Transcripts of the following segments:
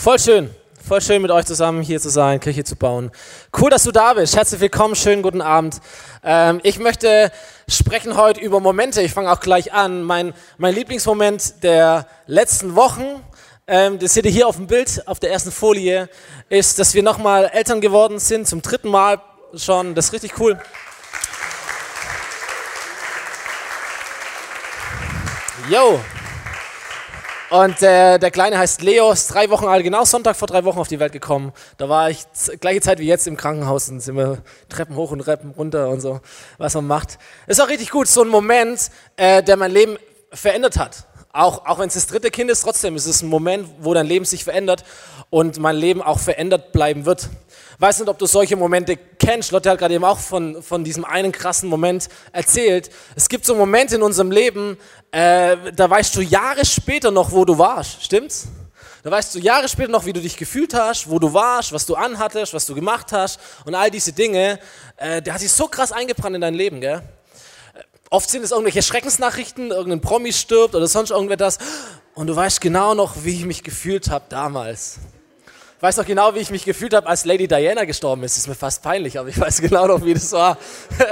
Voll schön. Voll schön mit euch zusammen hier zu sein, Kirche zu bauen. Cool, dass du da bist. Herzlich willkommen, schönen guten Abend. Ähm, ich möchte sprechen heute über Momente. Ich fange auch gleich an. Mein, mein Lieblingsmoment der letzten Wochen, ähm, das seht ihr hier auf dem Bild, auf der ersten Folie, ist, dass wir nochmal Eltern geworden sind, zum dritten Mal schon. Das ist richtig cool. Yo, und äh, der Kleine heißt Leo, ist drei Wochen alt, genau Sonntag vor drei Wochen auf die Welt gekommen. Da war ich gleiche Zeit wie jetzt im Krankenhaus und sind wir Treppen hoch und Treppen runter und so, was man macht. Ist auch richtig gut, so ein Moment, äh, der mein Leben verändert hat. Auch, auch wenn es das dritte Kind ist, trotzdem ist es ein Moment, wo dein Leben sich verändert und mein Leben auch verändert bleiben wird weiß nicht, ob du solche Momente kennst. Lotte hat gerade eben auch von, von diesem einen krassen Moment erzählt. Es gibt so Momente in unserem Leben, äh, da weißt du Jahre später noch, wo du warst. Stimmt's? Da weißt du Jahre später noch, wie du dich gefühlt hast, wo du warst, was du anhattest, was du gemacht hast und all diese Dinge. Äh, der hat sich so krass eingebrannt in dein Leben, gell? Oft sind es irgendwelche Schreckensnachrichten, irgendein Promi stirbt oder sonst irgendetwas. Und du weißt genau noch, wie ich mich gefühlt habe damals. Weiß noch genau, wie ich mich gefühlt habe, als Lady Diana gestorben ist. Ist mir fast peinlich, aber ich weiß genau noch, wie das war.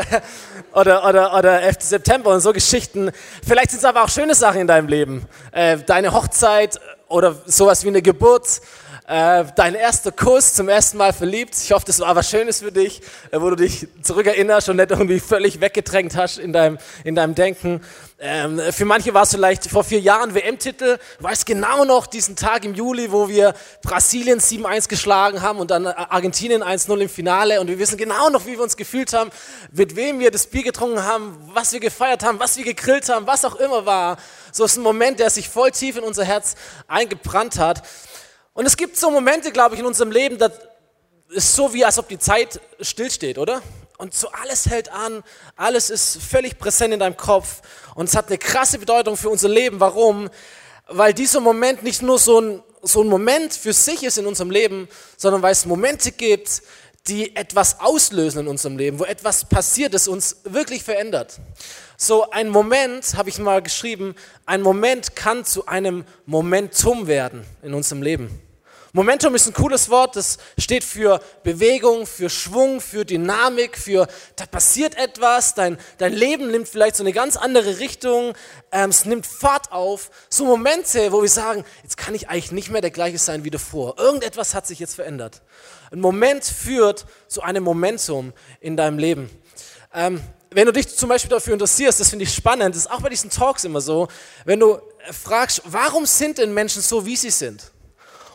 oder, oder, oder 11. September und so Geschichten. Vielleicht sind es aber auch schöne Sachen in deinem Leben. Äh, deine Hochzeit oder sowas wie eine Geburt äh, dein erster Kuss, zum ersten Mal verliebt. Ich hoffe, das war was Schönes für dich, äh, wo du dich zurückerinnerst und nicht irgendwie völlig weggedrängt hast in deinem, in deinem Denken. Ähm, für manche war es vielleicht vor vier Jahren WM-Titel. Du weißt genau noch diesen Tag im Juli, wo wir Brasilien 7-1 geschlagen haben und dann Argentinien 1-0 im Finale. Und wir wissen genau noch, wie wir uns gefühlt haben, mit wem wir das Bier getrunken haben, was wir gefeiert haben, was wir gegrillt haben, was auch immer war. So ist ein Moment, der sich voll tief in unser Herz eingebrannt hat. Und es gibt so Momente, glaube ich, in unserem Leben, das ist so wie, als ob die Zeit stillsteht, oder? Und so alles hält an, alles ist völlig präsent in deinem Kopf und es hat eine krasse Bedeutung für unser Leben. Warum? Weil dieser Moment nicht nur so ein, so ein Moment für sich ist in unserem Leben, sondern weil es Momente gibt, die etwas auslösen in unserem Leben, wo etwas passiert, das uns wirklich verändert. So ein Moment, habe ich mal geschrieben, ein Moment kann zu einem Momentum werden in unserem Leben. Momentum ist ein cooles Wort, das steht für Bewegung, für Schwung, für Dynamik, für da passiert etwas, dein, dein Leben nimmt vielleicht so eine ganz andere Richtung, ähm, es nimmt Fahrt auf. So Momente, wo wir sagen, jetzt kann ich eigentlich nicht mehr der gleiche sein wie davor. Irgendetwas hat sich jetzt verändert. Ein Moment führt zu einem Momentum in deinem Leben. Ähm, wenn du dich zum Beispiel dafür interessierst, das finde ich spannend, das ist auch bei diesen Talks immer so, wenn du fragst, warum sind denn Menschen so, wie sie sind?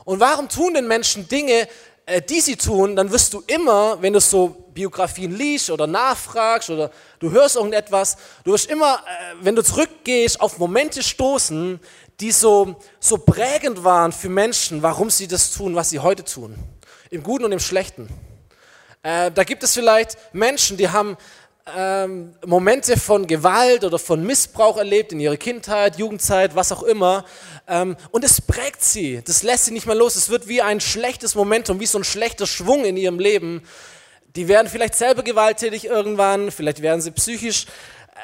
Und warum tun denn Menschen Dinge, äh, die sie tun, dann wirst du immer, wenn du so Biografien liest oder nachfragst oder du hörst irgendetwas, du wirst immer, äh, wenn du zurückgehst, auf Momente stoßen, die so, so prägend waren für Menschen, warum sie das tun, was sie heute tun. Im Guten und im Schlechten. Äh, da gibt es vielleicht Menschen, die haben ähm, Momente von Gewalt oder von Missbrauch erlebt in ihrer Kindheit, Jugendzeit, was auch immer. Ähm, und es prägt sie, das lässt sie nicht mehr los. Es wird wie ein schlechtes Momentum, wie so ein schlechter Schwung in ihrem Leben. Die werden vielleicht selber gewalttätig irgendwann, vielleicht werden sie psychisch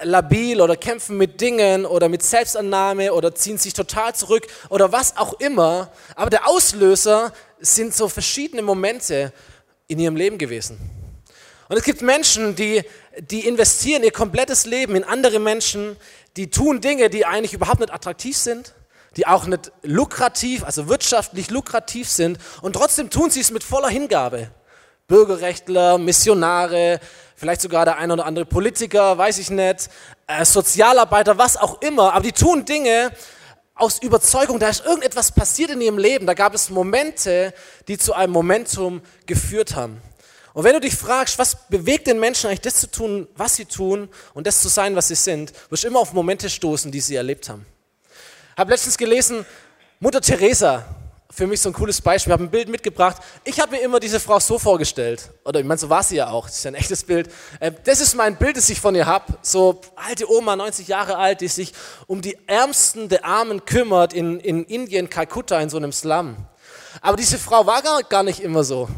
labil oder kämpfen mit Dingen oder mit Selbstannahme oder ziehen sich total zurück oder was auch immer. Aber der Auslöser sind so verschiedene Momente in ihrem Leben gewesen. Und es gibt Menschen, die, die investieren ihr komplettes Leben in andere Menschen, die tun Dinge, die eigentlich überhaupt nicht attraktiv sind, die auch nicht lukrativ, also wirtschaftlich lukrativ sind und trotzdem tun sie es mit voller Hingabe. Bürgerrechtler, Missionare, vielleicht sogar der ein oder andere Politiker, weiß ich nicht, äh, Sozialarbeiter, was auch immer, aber die tun Dinge aus Überzeugung, da ist irgendetwas passiert in ihrem Leben, da gab es Momente, die zu einem Momentum geführt haben. Und wenn du dich fragst, was bewegt den Menschen eigentlich das zu tun, was sie tun und das zu sein, was sie sind, wirst du immer auf Momente stoßen, die sie erlebt haben. Habe letztens gelesen, Mutter Teresa, für mich so ein cooles Beispiel, habe ein Bild mitgebracht. Ich habe mir immer diese Frau so vorgestellt, oder ich meine, so war sie ja auch, das ist ja ein echtes Bild. Äh, das ist mein Bild, das ich von ihr habe. So alte Oma, 90 Jahre alt, die sich um die Ärmsten der Armen kümmert in, in Indien, Kalkutta, in so einem Slum. Aber diese Frau war gar, gar nicht immer so.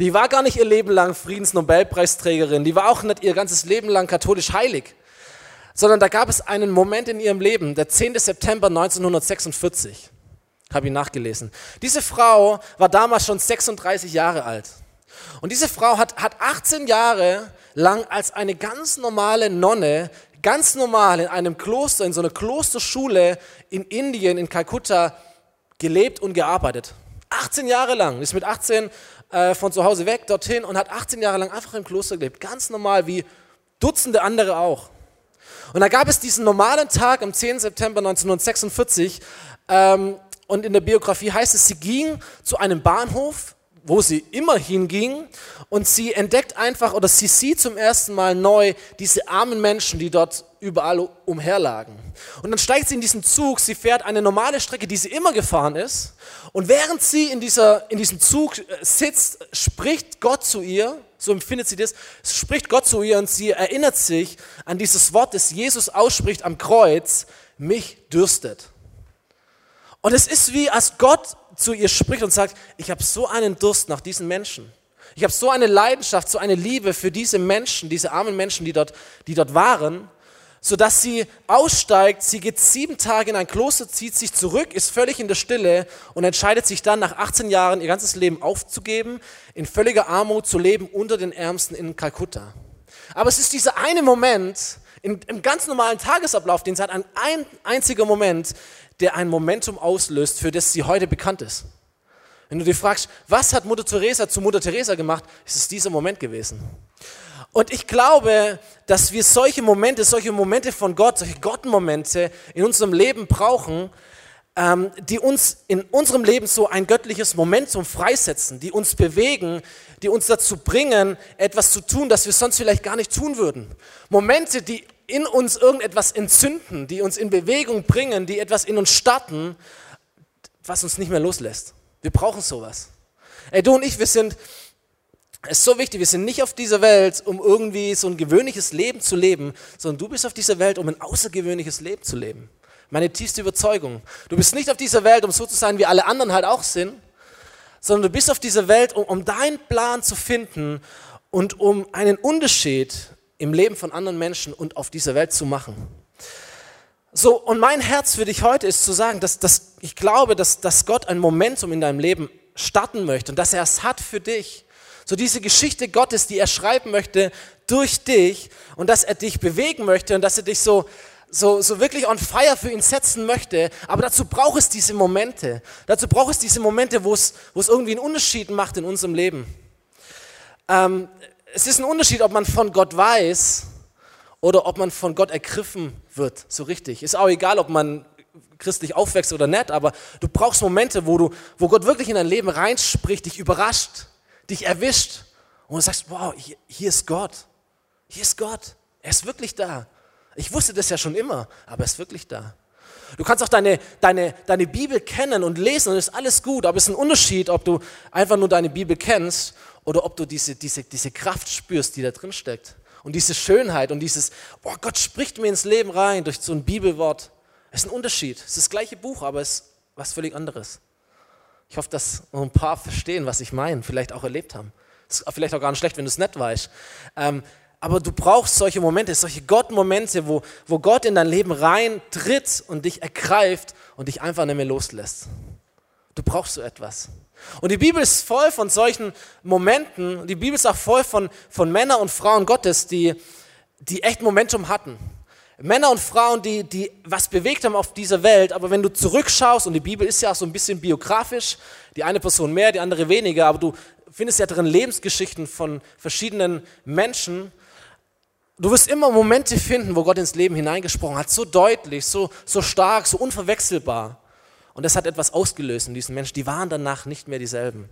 Die war gar nicht ihr Leben lang Friedensnobelpreisträgerin, die war auch nicht ihr ganzes Leben lang katholisch heilig, sondern da gab es einen Moment in ihrem Leben, der 10. September 1946. Habe ich nachgelesen. Diese Frau war damals schon 36 Jahre alt. Und diese Frau hat, hat 18 Jahre lang als eine ganz normale Nonne, ganz normal in einem Kloster, in so einer Klosterschule in Indien, in Kalkutta, gelebt und gearbeitet. 18 Jahre lang, ist mit 18 äh, von zu Hause weg, dorthin und hat 18 Jahre lang einfach im Kloster gelebt. Ganz normal, wie Dutzende andere auch. Und da gab es diesen normalen Tag am 10. September 1946 ähm, und in der Biografie heißt es, sie ging zu einem Bahnhof, wo sie immer hinging und sie entdeckt einfach oder sie sieht zum ersten Mal neu diese armen Menschen, die dort überall umherlagen. Und dann steigt sie in diesen Zug, sie fährt eine normale Strecke, die sie immer gefahren ist und während sie in, dieser, in diesem Zug äh, sitzt, spricht Gott zu ihr, so empfindet sie das, spricht Gott zu ihr und sie erinnert sich an dieses Wort, das Jesus ausspricht am Kreuz, mich dürstet. Und es ist wie, als Gott zu ihr spricht und sagt, ich habe so einen Durst nach diesen Menschen. Ich habe so eine Leidenschaft, so eine Liebe für diese Menschen, diese armen Menschen, die dort, die dort waren, sodass sie aussteigt, sie geht sieben Tage in ein Kloster, zieht sich zurück, ist völlig in der Stille und entscheidet sich dann nach 18 Jahren ihr ganzes Leben aufzugeben, in völliger Armut zu leben unter den Ärmsten in Kalkutta. Aber es ist dieser eine Moment, im, ganz normalen Tagesablauf, den sie hat, ein einziger Moment, der ein Momentum auslöst, für das sie heute bekannt ist. Wenn du dich fragst, was hat Mutter Teresa zu Mutter Teresa gemacht, ist es dieser Moment gewesen. Und ich glaube, dass wir solche Momente, solche Momente von Gott, solche Gottmomente in unserem Leben brauchen, ähm, die uns in unserem Leben so ein göttliches Momentum freisetzen, die uns bewegen, die uns dazu bringen, etwas zu tun, das wir sonst vielleicht gar nicht tun würden. Momente, die in uns irgendetwas entzünden, die uns in Bewegung bringen, die etwas in uns starten, was uns nicht mehr loslässt. Wir brauchen sowas. Ey, du und ich, wir sind, es ist so wichtig, wir sind nicht auf dieser Welt, um irgendwie so ein gewöhnliches Leben zu leben, sondern du bist auf dieser Welt, um ein außergewöhnliches Leben zu leben. Meine tiefste Überzeugung. Du bist nicht auf dieser Welt, um so zu sein, wie alle anderen halt auch sind, sondern du bist auf dieser Welt, um, um deinen Plan zu finden und um einen Unterschied im Leben von anderen Menschen und auf dieser Welt zu machen. So, und mein Herz für dich heute ist zu sagen, dass, dass ich glaube, dass, dass Gott ein Momentum in deinem Leben starten möchte und dass er es hat für dich. So diese Geschichte Gottes, die er schreiben möchte durch dich und dass er dich bewegen möchte und dass er dich so, so, so wirklich on fire für ihn setzen möchte. Aber dazu braucht es diese Momente. Dazu braucht es diese Momente, wo es, wo es irgendwie einen Unterschied macht in unserem Leben. Ähm, es ist ein Unterschied, ob man von Gott weiß oder ob man von Gott ergriffen wird, so richtig. Ist auch egal, ob man christlich aufwächst oder nicht, aber du brauchst Momente, wo, du, wo Gott wirklich in dein Leben reinspricht, dich überrascht, dich erwischt und du sagst, wow, hier, hier ist Gott. Hier ist Gott. Er ist wirklich da. Ich wusste das ja schon immer, aber er ist wirklich da. Du kannst auch deine, deine, deine Bibel kennen und lesen und ist alles gut, aber es ist ein Unterschied, ob du einfach nur deine Bibel kennst oder ob du diese, diese, diese Kraft spürst, die da drin steckt. Und diese Schönheit und dieses, boah, Gott spricht mir ins Leben rein durch so ein Bibelwort. Es ist ein Unterschied. Es ist das gleiche Buch, aber es ist was völlig anderes. Ich hoffe, dass ein paar verstehen, was ich meine, vielleicht auch erlebt haben. Es ist vielleicht auch gar nicht schlecht, wenn du es nicht weißt. Ähm, aber du brauchst solche Momente, solche Gott-Momente, wo, wo Gott in dein Leben reintritt und dich ergreift und dich einfach nicht mehr loslässt. Du brauchst so etwas. Und die Bibel ist voll von solchen Momenten. Die Bibel ist auch voll von, von Männern und Frauen Gottes, die, die echt Momentum hatten. Männer und Frauen, die, die was bewegt haben auf dieser Welt, aber wenn du zurückschaust, und die Bibel ist ja auch so ein bisschen biografisch, die eine Person mehr, die andere weniger, aber du findest ja drin Lebensgeschichten von verschiedenen Menschen, du wirst immer Momente finden, wo Gott ins Leben hineingesprochen hat, so deutlich, so, so stark, so unverwechselbar. Und das hat etwas ausgelöst in diesen Menschen. Die waren danach nicht mehr dieselben.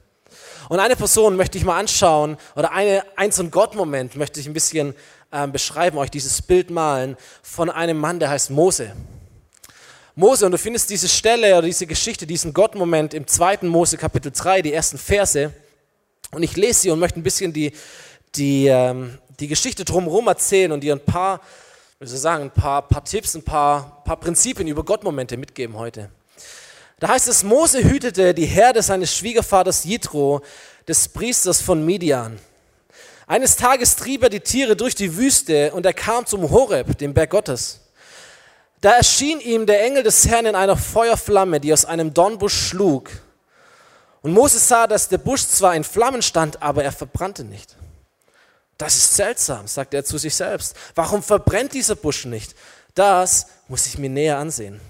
Und eine Person möchte ich mal anschauen, oder eine, ein so ein Gott-Moment möchte ich ein bisschen äh, beschreiben, euch dieses Bild malen, von einem Mann, der heißt Mose. Mose, und du findest diese Stelle oder diese Geschichte, diesen Gott-Moment im zweiten Mose Kapitel 3, die ersten Verse. Und ich lese sie und möchte ein bisschen die, die, ähm, die Geschichte drumherum erzählen und dir ein paar, wie soll ich sagen, ein paar, paar Tipps, ein paar, paar Prinzipien über Gott-Momente mitgeben heute. Da heißt es, Mose hütete die Herde seines Schwiegervaters Jitro, des Priesters von Midian. Eines Tages trieb er die Tiere durch die Wüste und er kam zum Horeb, dem Berg Gottes. Da erschien ihm der Engel des Herrn in einer Feuerflamme, die aus einem Dornbusch schlug. Und Moses sah, dass der Busch zwar in Flammen stand, aber er verbrannte nicht. Das ist seltsam, sagt er zu sich selbst. Warum verbrennt dieser Busch nicht? Das muss ich mir näher ansehen.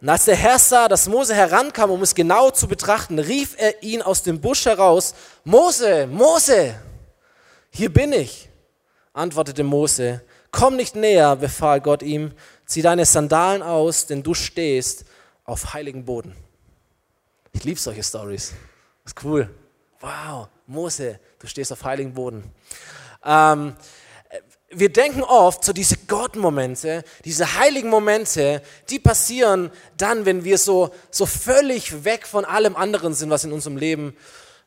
Und als der Herr sah, dass Mose herankam, um es genau zu betrachten, rief er ihn aus dem Busch heraus, Mose, Mose, hier bin ich, antwortete Mose. Komm nicht näher, befahl Gott ihm, zieh deine Sandalen aus, denn du stehst auf heiligen Boden. Ich liebe solche Stories. Ist cool. Wow, Mose, du stehst auf heiligen Boden. Ähm, wir denken oft, so diese Gott-Momente, diese heiligen Momente, die passieren dann, wenn wir so, so völlig weg von allem anderen sind, was in unserem Leben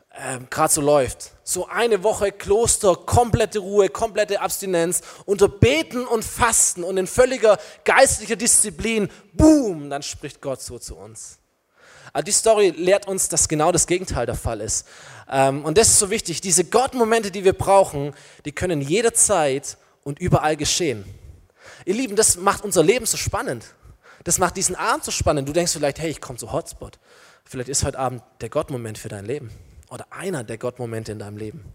äh, gerade so läuft. So eine Woche Kloster, komplette Ruhe, komplette Abstinenz, unter Beten und Fasten und in völliger geistlicher Disziplin, boom, dann spricht Gott so zu uns. Aber die Story lehrt uns, dass genau das Gegenteil der Fall ist. Ähm, und das ist so wichtig. Diese Gott-Momente, die wir brauchen, die können jederzeit und überall geschehen. Ihr Lieben, das macht unser Leben so spannend. Das macht diesen Abend so spannend. Du denkst vielleicht, hey, ich komme zu Hotspot. Vielleicht ist heute Abend der Gott-Moment für dein Leben oder einer der Gott-Momente in deinem Leben.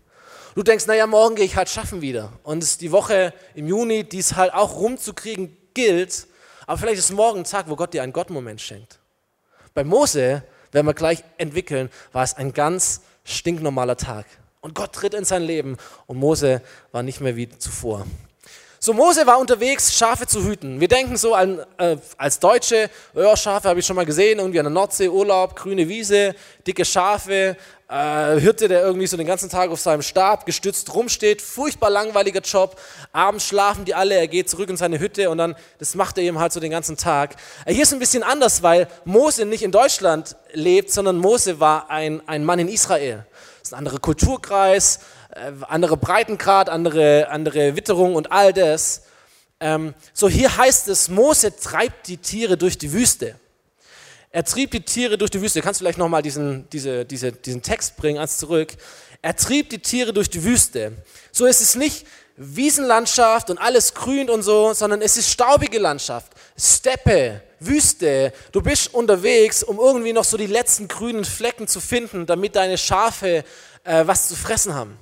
Du denkst, naja, morgen gehe ich halt schaffen wieder. Und es ist die Woche im Juni, die es halt auch rumzukriegen gilt. Aber vielleicht ist morgen ein Tag, wo Gott dir einen Gott-Moment schenkt. Bei Mose, werden wir gleich entwickeln, war es ein ganz stinknormaler Tag. Und Gott tritt in sein Leben und Mose war nicht mehr wie zuvor. So, Mose war unterwegs, Schafe zu hüten. Wir denken so an, äh, als Deutsche, ja, Schafe habe ich schon mal gesehen, irgendwie an der Nordsee, Urlaub, grüne Wiese, dicke Schafe, äh, Hirte, der irgendwie so den ganzen Tag auf seinem Stab gestützt rumsteht, furchtbar langweiliger Job. Abends schlafen die alle, er geht zurück in seine Hütte und dann, das macht er eben halt so den ganzen Tag. Äh, hier ist ein bisschen anders, weil Mose nicht in Deutschland lebt, sondern Mose war ein, ein Mann in Israel. Ist ein anderer Kulturkreis, äh, andere Breitengrad, andere, andere Witterung und all das. Ähm, so hier heißt es, Mose treibt die Tiere durch die Wüste. Er trieb die Tiere durch die Wüste. Kannst du vielleicht nochmal diesen, diese, diese, diesen Text bringen, eins zurück. Er trieb die Tiere durch die Wüste. So ist es nicht Wiesenlandschaft und alles grün und so, sondern es ist staubige Landschaft, Steppe, Wüste. Du bist unterwegs, um irgendwie noch so die letzten grünen Flecken zu finden, damit deine Schafe äh, was zu fressen haben.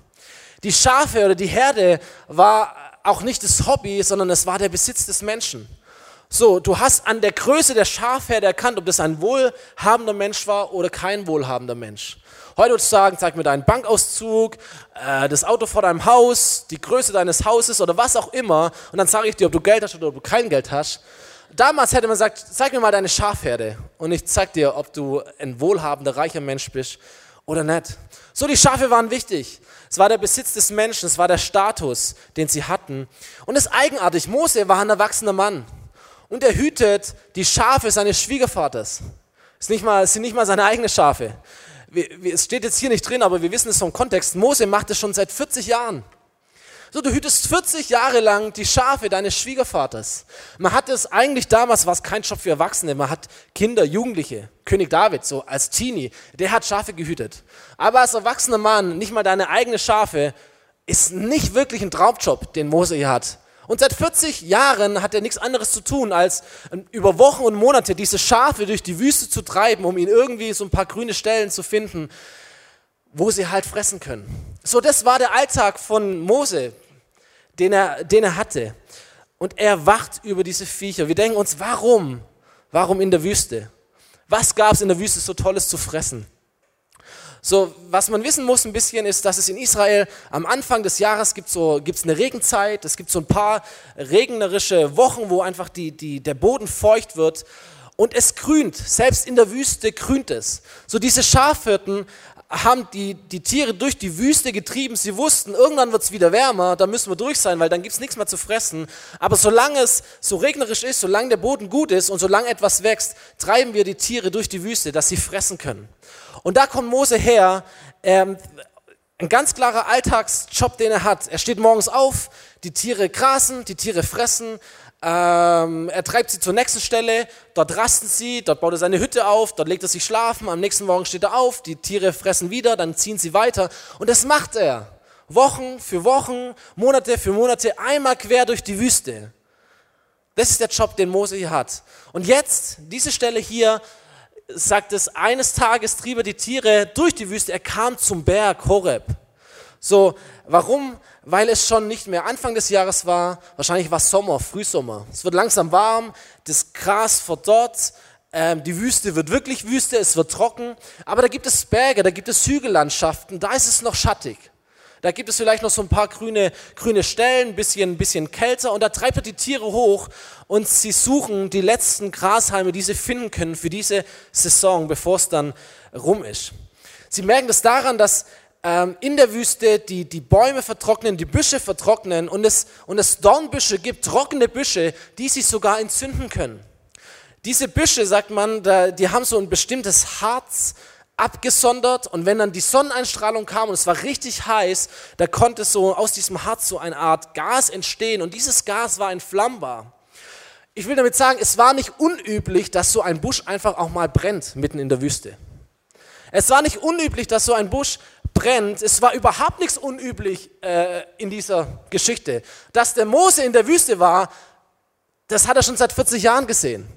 Die Schafe oder die Herde war auch nicht das Hobby, sondern es war der Besitz des Menschen. So, du hast an der Größe der Schafherde erkannt, ob das ein wohlhabender Mensch war oder kein wohlhabender Mensch. Heute würdest du sagen, zeig mir deinen Bankauszug, äh, das Auto vor deinem Haus, die Größe deines Hauses oder was auch immer. Und dann sage ich dir, ob du Geld hast oder ob du kein Geld hast. Damals hätte man gesagt, zeig mir mal deine Schafherde. Und ich zeig dir, ob du ein wohlhabender, reicher Mensch bist oder nicht. So, die Schafe waren wichtig. Es war der Besitz des Menschen, es war der Status, den sie hatten. Und es ist eigenartig, Mose war ein erwachsener Mann und er hütet die Schafe seines Schwiegervaters. Es, sind nicht mal seine eigenen Schafe. Es steht jetzt hier nicht drin, aber wir wissen es vom Kontext. Mose macht es schon seit 40 Jahren. So, du hütest 40 Jahre lang die Schafe deines Schwiegervaters. Man hat es eigentlich damals, war es kein Job für Erwachsene, man hat Kinder, Jugendliche. König David, so als Teenie, der hat Schafe gehütet. Aber als erwachsener Mann, nicht mal deine eigenen Schafe, ist nicht wirklich ein Traumjob, den Mose hier hat. Und seit 40 Jahren hat er nichts anderes zu tun, als über Wochen und Monate diese Schafe durch die Wüste zu treiben, um ihnen irgendwie so ein paar grüne Stellen zu finden, wo sie halt fressen können. So, das war der Alltag von Mose, den er, den er hatte. Und er wacht über diese Viecher. Wir denken uns, warum? Warum in der Wüste? Was gab es in der Wüste so Tolles zu fressen? So, was man wissen muss ein bisschen ist, dass es in Israel am Anfang des Jahres gibt so gibt's eine Regenzeit, es gibt so ein paar regnerische Wochen, wo einfach die, die, der Boden feucht wird und es grünt, selbst in der Wüste grünt es. So diese Schafhirten haben die, die Tiere durch die Wüste getrieben. Sie wussten, irgendwann wird es wieder wärmer, da müssen wir durch sein, weil dann gibt es nichts mehr zu fressen. Aber solange es so regnerisch ist, solange der Boden gut ist und solange etwas wächst, treiben wir die Tiere durch die Wüste, dass sie fressen können. Und da kommt Mose her, ähm, ein ganz klarer Alltagsjob, den er hat. Er steht morgens auf, die Tiere grasen, die Tiere fressen, ähm, er treibt sie zur nächsten Stelle, dort rasten sie, dort baut er seine Hütte auf, dort legt er sich schlafen, am nächsten Morgen steht er auf, die Tiere fressen wieder, dann ziehen sie weiter. Und das macht er. Wochen für Wochen, Monate für Monate, einmal quer durch die Wüste. Das ist der Job, den Mose hier hat. Und jetzt, diese Stelle hier, sagt es, eines Tages trieb er die Tiere durch die Wüste. Er kam zum Berg Horeb. So, warum? Weil es schon nicht mehr Anfang des Jahres war. Wahrscheinlich war es Sommer, Frühsommer. Es wird langsam warm, das Gras verdorrt, ähm, die Wüste wird wirklich Wüste, es wird trocken. Aber da gibt es Berge, da gibt es Hügellandschaften, da ist es noch schattig. Da gibt es vielleicht noch so ein paar grüne, grüne Stellen, ein bisschen, bisschen kälter und da treibt er die Tiere hoch und sie suchen die letzten Grashalme, die sie finden können für diese Saison, bevor es dann rum ist. Sie merken das daran, dass ähm, in der Wüste die, die Bäume vertrocknen, die Büsche vertrocknen und es, und es Dornbüsche gibt, trockene Büsche, die sich sogar entzünden können. Diese Büsche, sagt man, die haben so ein bestimmtes Harz, abgesondert und wenn dann die Sonneneinstrahlung kam und es war richtig heiß, da konnte so aus diesem Harz so eine Art Gas entstehen und dieses Gas war entflammbar. Ich will damit sagen, es war nicht unüblich, dass so ein Busch einfach auch mal brennt mitten in der Wüste. Es war nicht unüblich, dass so ein Busch brennt. Es war überhaupt nichts unüblich äh, in dieser Geschichte. Dass der Mose in der Wüste war, das hat er schon seit 40 Jahren gesehen.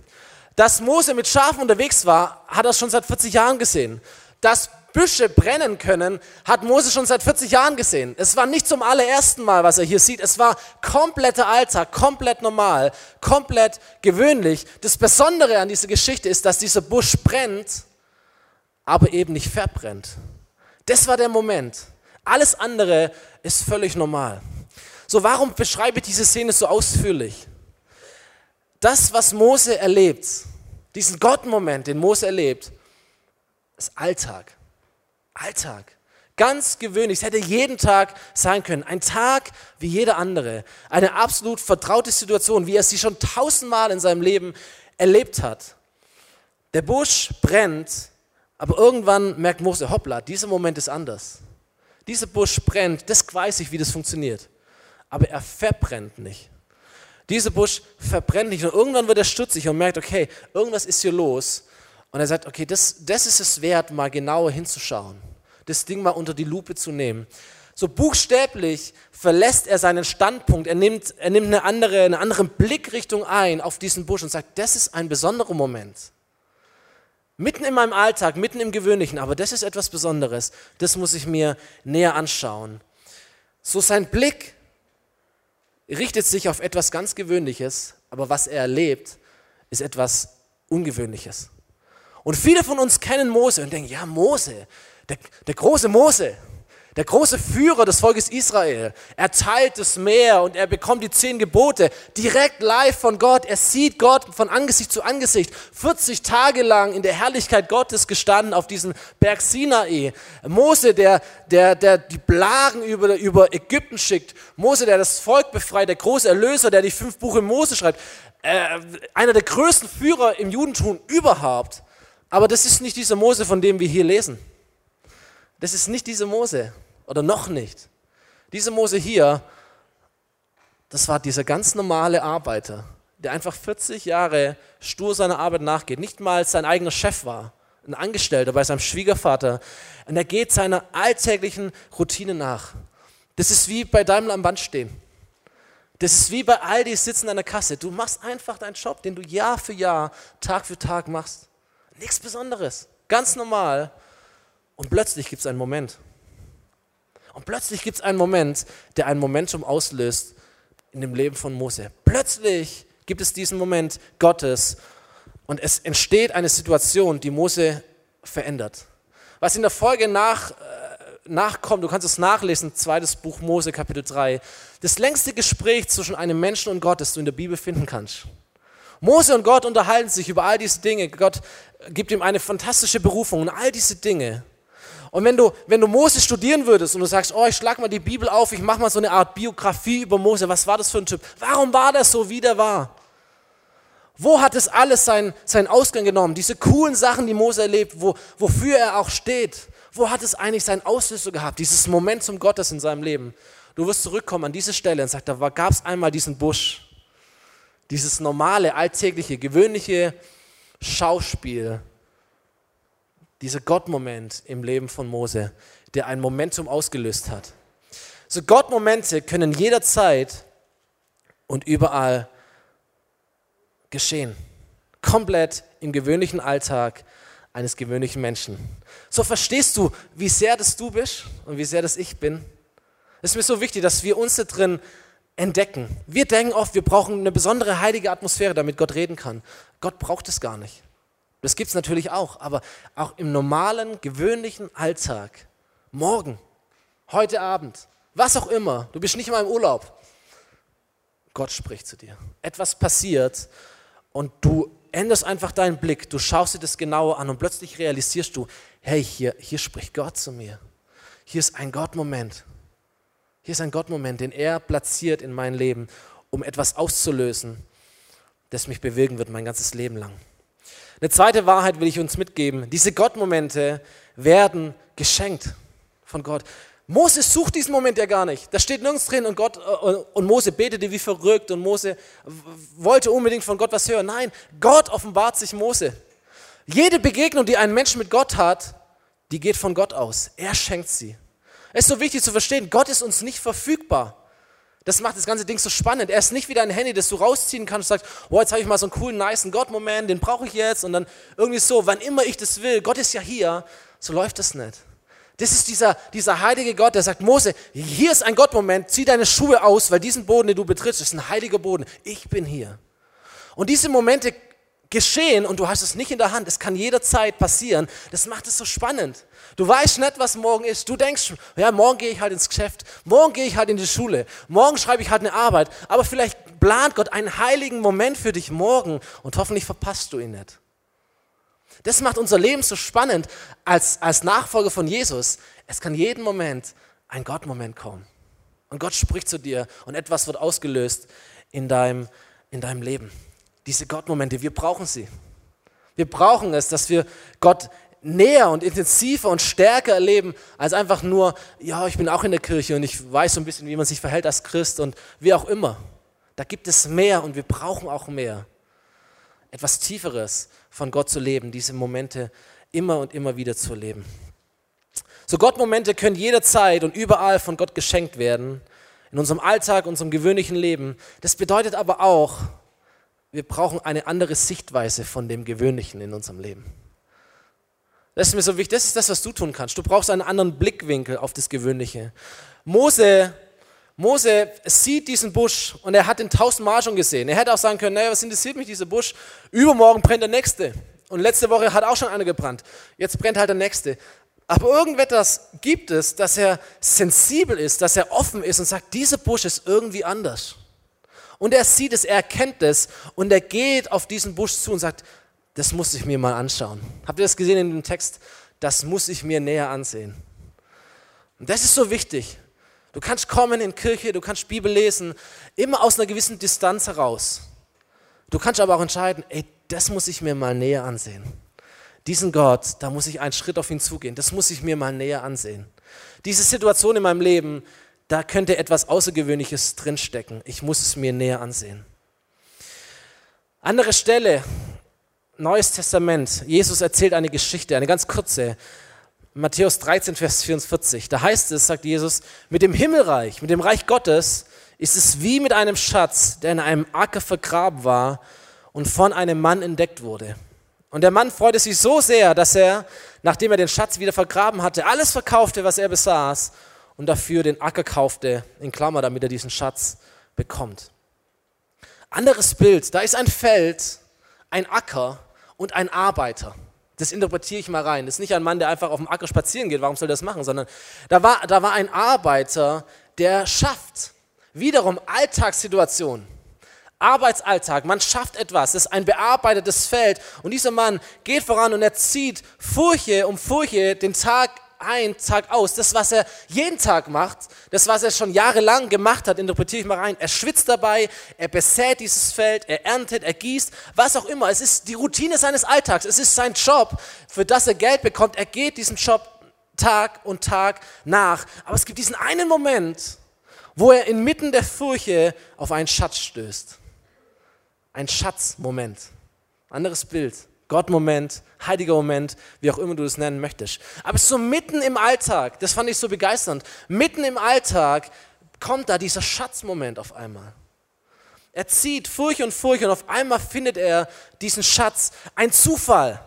Dass Mose mit Schafen unterwegs war, hat er schon seit 40 Jahren gesehen. Dass Büsche brennen können, hat Mose schon seit 40 Jahren gesehen. Es war nicht zum allerersten Mal, was er hier sieht. Es war kompletter Alltag, komplett normal, komplett gewöhnlich. Das Besondere an dieser Geschichte ist, dass dieser Busch brennt, aber eben nicht verbrennt. Das war der Moment. Alles andere ist völlig normal. So, warum beschreibe ich diese Szene so ausführlich? Das, was Mose erlebt, diesen Gottmoment, den Mose erlebt, ist Alltag. Alltag. Ganz gewöhnlich. Es hätte jeden Tag sein können. Ein Tag wie jeder andere. Eine absolut vertraute Situation, wie er sie schon tausendmal in seinem Leben erlebt hat. Der Busch brennt, aber irgendwann merkt Mose, hoppla, dieser Moment ist anders. Dieser Busch brennt, das weiß ich, wie das funktioniert. Aber er verbrennt nicht. Dieser Busch verbrennt nicht. Und irgendwann wird er stutzig und merkt, okay, irgendwas ist hier los. Und er sagt, okay, das, das ist es wert, mal genauer hinzuschauen. Das Ding mal unter die Lupe zu nehmen. So buchstäblich verlässt er seinen Standpunkt. Er nimmt, er nimmt eine, andere, eine andere Blickrichtung ein auf diesen Busch und sagt, das ist ein besonderer Moment. Mitten in meinem Alltag, mitten im Gewöhnlichen, aber das ist etwas Besonderes. Das muss ich mir näher anschauen. So sein Blick richtet sich auf etwas ganz Gewöhnliches, aber was er erlebt, ist etwas Ungewöhnliches. Und viele von uns kennen Mose und denken, ja, Mose, der, der große Mose, der große Führer des Volkes Israel. Er teilt das Meer und er bekommt die zehn Gebote direkt live von Gott. Er sieht Gott von Angesicht zu Angesicht. 40 Tage lang in der Herrlichkeit Gottes gestanden auf diesem Berg Sinai. Mose, der, der, der die Plagen über, über Ägypten schickt. Mose, der das Volk befreit. Der große Erlöser, der die fünf Buche Mose schreibt. Äh, einer der größten Führer im Judentum überhaupt. Aber das ist nicht dieser Mose, von dem wir hier lesen. Das ist nicht dieser Mose. Oder noch nicht. Dieser Mose hier, das war dieser ganz normale Arbeiter, der einfach 40 Jahre stur seiner Arbeit nachgeht, nicht mal sein eigener Chef war, ein Angestellter bei seinem Schwiegervater. Und er geht seiner alltäglichen Routine nach. Das ist wie bei Daimler am Band stehen. Das ist wie bei Aldi sitzen an der Kasse. Du machst einfach deinen Job, den du Jahr für Jahr, Tag für Tag machst. Nichts Besonderes. Ganz normal. Und plötzlich gibt es einen Moment. Und plötzlich gibt es einen Moment, der ein Momentum auslöst in dem Leben von Mose. Plötzlich gibt es diesen Moment Gottes und es entsteht eine Situation, die Mose verändert. Was in der Folge nach, äh, nachkommt, du kannst es nachlesen, zweites Buch Mose, Kapitel 3, das längste Gespräch zwischen einem Menschen und Gott, das du in der Bibel finden kannst. Mose und Gott unterhalten sich über all diese Dinge. Gott gibt ihm eine fantastische Berufung und all diese Dinge. Und wenn du, wenn du Mose studieren würdest und du sagst, oh, ich schlag mal die Bibel auf, ich mache mal so eine Art Biografie über Mose, was war das für ein Typ? Warum war das so, wie der war? Wo hat es alles seinen, seinen Ausgang genommen? Diese coolen Sachen, die Mose erlebt, wo, wofür er auch steht. Wo hat es eigentlich seinen Auslöser gehabt? Dieses Moment zum Gottes in seinem Leben. Du wirst zurückkommen an diese Stelle und sagst, da gab es einmal diesen Busch. Dieses normale, alltägliche, gewöhnliche Schauspiel dieser Gottmoment im Leben von Mose, der ein Momentum ausgelöst hat. So Gottmomente können jederzeit und überall geschehen. Komplett im gewöhnlichen Alltag eines gewöhnlichen Menschen. So verstehst du, wie sehr das du bist und wie sehr das ich bin. Es ist mir so wichtig, dass wir uns da drin entdecken. Wir denken oft, wir brauchen eine besondere heilige Atmosphäre, damit Gott reden kann. Gott braucht es gar nicht. Das gibt es natürlich auch, aber auch im normalen, gewöhnlichen Alltag, morgen, heute Abend, was auch immer, du bist nicht mal im Urlaub, Gott spricht zu dir. Etwas passiert und du änderst einfach deinen Blick, du schaust dir das genauer an und plötzlich realisierst du, hey, hier, hier spricht Gott zu mir. Hier ist ein Gottmoment. Hier ist ein Gottmoment, den er platziert in mein Leben, um etwas auszulösen, das mich bewegen wird mein ganzes Leben lang. Eine zweite Wahrheit will ich uns mitgeben. Diese Gottmomente werden geschenkt von Gott. Mose sucht diesen Moment ja gar nicht. Da steht nirgends drin und Gott äh, und Mose betete wie verrückt und Mose wollte unbedingt von Gott was hören. Nein, Gott offenbart sich Mose. Jede Begegnung, die ein Mensch mit Gott hat, die geht von Gott aus. Er schenkt sie. Es ist so wichtig zu verstehen, Gott ist uns nicht verfügbar. Das macht das ganze Ding so spannend. Er ist nicht wie dein Handy, das du rausziehen kannst und sagst, oh, jetzt habe ich mal so einen coolen, nice Gott-Moment, den brauche ich jetzt und dann irgendwie so, wann immer ich das will, Gott ist ja hier. So läuft das nicht. Das ist dieser, dieser heilige Gott, der sagt, Mose, hier ist ein Gottmoment, zieh deine Schuhe aus, weil diesen Boden, den du betrittst, ist ein heiliger Boden. Ich bin hier. Und diese Momente geschehen und du hast es nicht in der Hand. Es kann jederzeit passieren. Das macht es so spannend. Du weißt nicht, was morgen ist. Du denkst, ja, morgen gehe ich halt ins Geschäft. Morgen gehe ich halt in die Schule. Morgen schreibe ich halt eine Arbeit. Aber vielleicht plant Gott einen heiligen Moment für dich morgen und hoffentlich verpasst du ihn nicht. Das macht unser Leben so spannend als, als Nachfolger von Jesus. Es kann jeden Moment ein Gottmoment kommen. Und Gott spricht zu dir und etwas wird ausgelöst in deinem, in deinem Leben. Diese Gottmomente, wir brauchen sie. Wir brauchen es, dass wir Gott näher und intensiver und stärker erleben, als einfach nur, ja, ich bin auch in der Kirche und ich weiß so ein bisschen, wie man sich verhält als Christ und wie auch immer. Da gibt es mehr und wir brauchen auch mehr etwas Tieferes von Gott zu leben, diese Momente immer und immer wieder zu erleben. So Gottmomente können jederzeit und überall von Gott geschenkt werden, in unserem Alltag, unserem gewöhnlichen Leben. Das bedeutet aber auch, wir brauchen eine andere Sichtweise von dem Gewöhnlichen in unserem Leben. Das ist mir so wichtig, das ist das, was du tun kannst. Du brauchst einen anderen Blickwinkel auf das Gewöhnliche. Mose Mose sieht diesen Busch und er hat den tausendmal schon gesehen. Er hätte auch sagen können, naja, was interessiert mich dieser Busch? Übermorgen brennt der nächste. Und letzte Woche hat auch schon einer gebrannt. Jetzt brennt halt der nächste. Aber irgendetwas gibt es, dass er sensibel ist, dass er offen ist und sagt, dieser Busch ist irgendwie anders. Und er sieht es, er erkennt es und er geht auf diesen Busch zu und sagt, das muss ich mir mal anschauen. Habt ihr das gesehen in dem Text? Das muss ich mir näher ansehen. Und das ist so wichtig. Du kannst kommen in Kirche, du kannst Bibel lesen, immer aus einer gewissen Distanz heraus. Du kannst aber auch entscheiden, ey, das muss ich mir mal näher ansehen. Diesen Gott, da muss ich einen Schritt auf ihn zugehen, das muss ich mir mal näher ansehen. Diese Situation in meinem Leben, da könnte etwas Außergewöhnliches drinstecken. Ich muss es mir näher ansehen. Andere Stelle, Neues Testament. Jesus erzählt eine Geschichte, eine ganz kurze. Matthäus 13, Vers 44. Da heißt es, sagt Jesus, mit dem Himmelreich, mit dem Reich Gottes ist es wie mit einem Schatz, der in einem Acker vergraben war und von einem Mann entdeckt wurde. Und der Mann freute sich so sehr, dass er, nachdem er den Schatz wieder vergraben hatte, alles verkaufte, was er besaß und dafür den Acker kaufte, in Klammer, damit er diesen Schatz bekommt. Anderes Bild, da ist ein Feld, ein Acker und ein Arbeiter. Das interpretiere ich mal rein. Das ist nicht ein Mann, der einfach auf dem Acker spazieren geht. Warum soll er das machen? Sondern da war, da war ein Arbeiter, der schafft. Wiederum Alltagssituation. Arbeitsalltag, man schafft etwas, das ist ein bearbeitetes Feld und dieser Mann geht voran und er zieht Furche um Furche den Tag ein, Tag aus. Das, was er jeden Tag macht, das, was er schon jahrelang gemacht hat, interpretiere ich mal rein. Er schwitzt dabei, er besät dieses Feld, er erntet, er gießt, was auch immer. Es ist die Routine seines Alltags, es ist sein Job, für das er Geld bekommt. Er geht diesem Job Tag und Tag nach. Aber es gibt diesen einen Moment, wo er inmitten der Furche auf einen Schatz stößt. Ein Schatzmoment. Anderes Bild. Gott-Moment, heiliger Moment, wie auch immer du es nennen möchtest. Aber so mitten im Alltag, das fand ich so begeisternd, mitten im Alltag kommt da dieser Schatzmoment auf einmal. Er zieht Furcht und Furcht und auf einmal findet er diesen Schatz. Ein Zufall.